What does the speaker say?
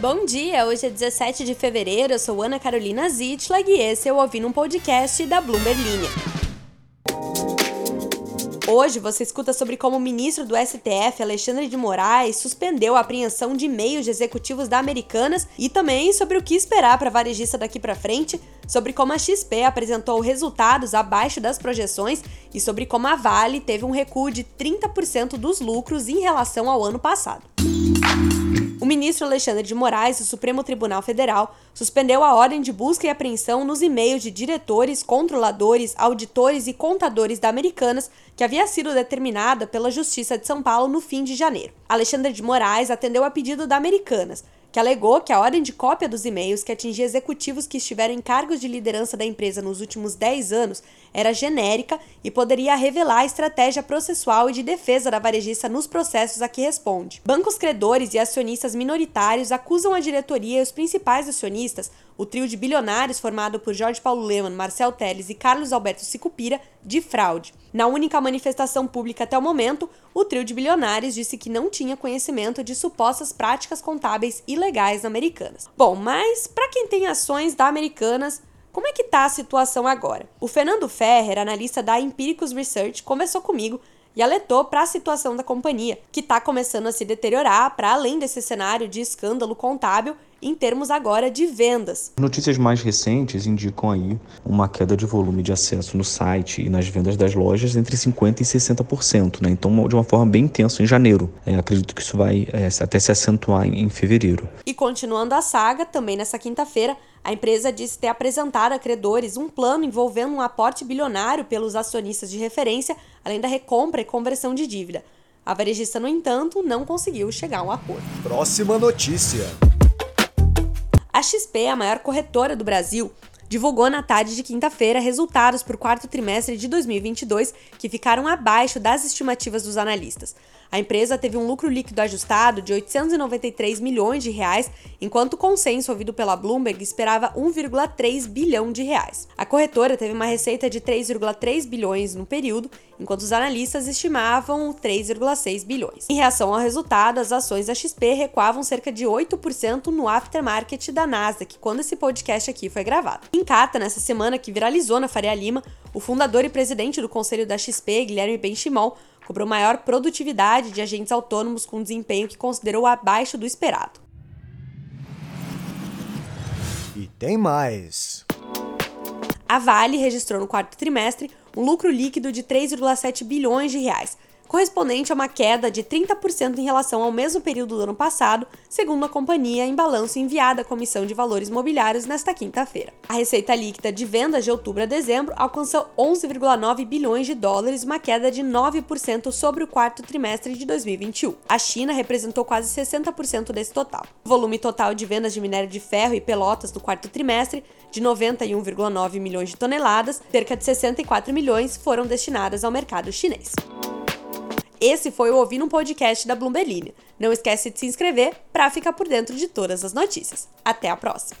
Bom dia, hoje é 17 de fevereiro, eu sou Ana Carolina Zitlag e esse é o Ouvindo um Podcast da Bloomberg Linha. Hoje você escuta sobre como o ministro do STF, Alexandre de Moraes, suspendeu a apreensão de e-mails de executivos da Americanas e também sobre o que esperar para varejista daqui para frente, sobre como a XP apresentou resultados abaixo das projeções e sobre como a Vale teve um recuo de 30% dos lucros em relação ao ano passado. Ministro Alexandre de Moraes, do Supremo Tribunal Federal, suspendeu a ordem de busca e apreensão nos e-mails de diretores, controladores, auditores e contadores da Americanas, que havia sido determinada pela Justiça de São Paulo no fim de janeiro. Alexandre de Moraes atendeu a pedido da Americanas, que alegou que a ordem de cópia dos e-mails que atingia executivos que estiveram em cargos de liderança da empresa nos últimos 10 anos era genérica e poderia revelar a estratégia processual e de defesa da varejista nos processos a que responde. Bancos credores e acionistas minoritários acusam a diretoria e os principais acionistas, o trio de bilionários formado por Jorge Paulo Leman, Marcel Teles e Carlos Alberto Sicupira, de fraude. Na única manifestação pública até o momento, o trio de bilionários disse que não tinha conhecimento de supostas práticas contábeis ilegais americanas. Bom, mas para quem tem ações da Americanas, como é que está a situação agora? O Fernando Ferrer, analista da Empiricus Research, conversou comigo e alertou para a situação da companhia, que está começando a se deteriorar para além desse cenário de escândalo contábil em termos agora de vendas. Notícias mais recentes indicam aí uma queda de volume de acesso no site e nas vendas das lojas entre 50% e 60%, né? Então, de uma forma bem intensa em janeiro. É, acredito que isso vai é, até se acentuar em, em fevereiro. E continuando a saga, também nessa quinta-feira, a empresa disse ter apresentado a credores um plano envolvendo um aporte bilionário pelos acionistas de referência, além da recompra e conversão de dívida. A varejista, no entanto, não conseguiu chegar a um acordo. Próxima notícia. A XP, a maior corretora do Brasil, divulgou na tarde de quinta-feira resultados para o quarto trimestre de 2022 que ficaram abaixo das estimativas dos analistas. A empresa teve um lucro líquido ajustado de 893 milhões de reais, enquanto o consenso ouvido pela Bloomberg esperava 1,3 bilhão de reais. A corretora teve uma receita de 3,3 bilhões no período, enquanto os analistas estimavam 3,6 bilhões. Em reação ao resultado, as ações da XP recuavam cerca de 8% no aftermarket da Nasdaq, quando esse podcast aqui foi gravado. Em carta nessa semana que viralizou na Faria Lima, o fundador e presidente do conselho da XP, Guilherme Benchimol, cobrou maior produtividade de agentes autônomos com desempenho que considerou abaixo do esperado. E tem mais. A Vale registrou no quarto trimestre um lucro líquido de 3,7 bilhões de reais, correspondente a uma queda de 30% em relação ao mesmo período do ano passado, segundo a companhia em balanço enviado à Comissão de Valores Mobiliários nesta quinta-feira. A receita líquida de vendas de outubro a dezembro alcançou 11,9 bilhões de dólares, uma queda de 9% sobre o quarto trimestre de 2021. A China representou quase 60% desse total. O volume total de vendas de minério de ferro e pelotas do quarto trimestre, de 91,9 milhões de toneladas, cerca de 64 milhões foram destinadas ao mercado chinês. Esse foi o Ouvindo um Podcast da Bloomberg Não esquece de se inscrever para ficar por dentro de todas as notícias. Até a próxima!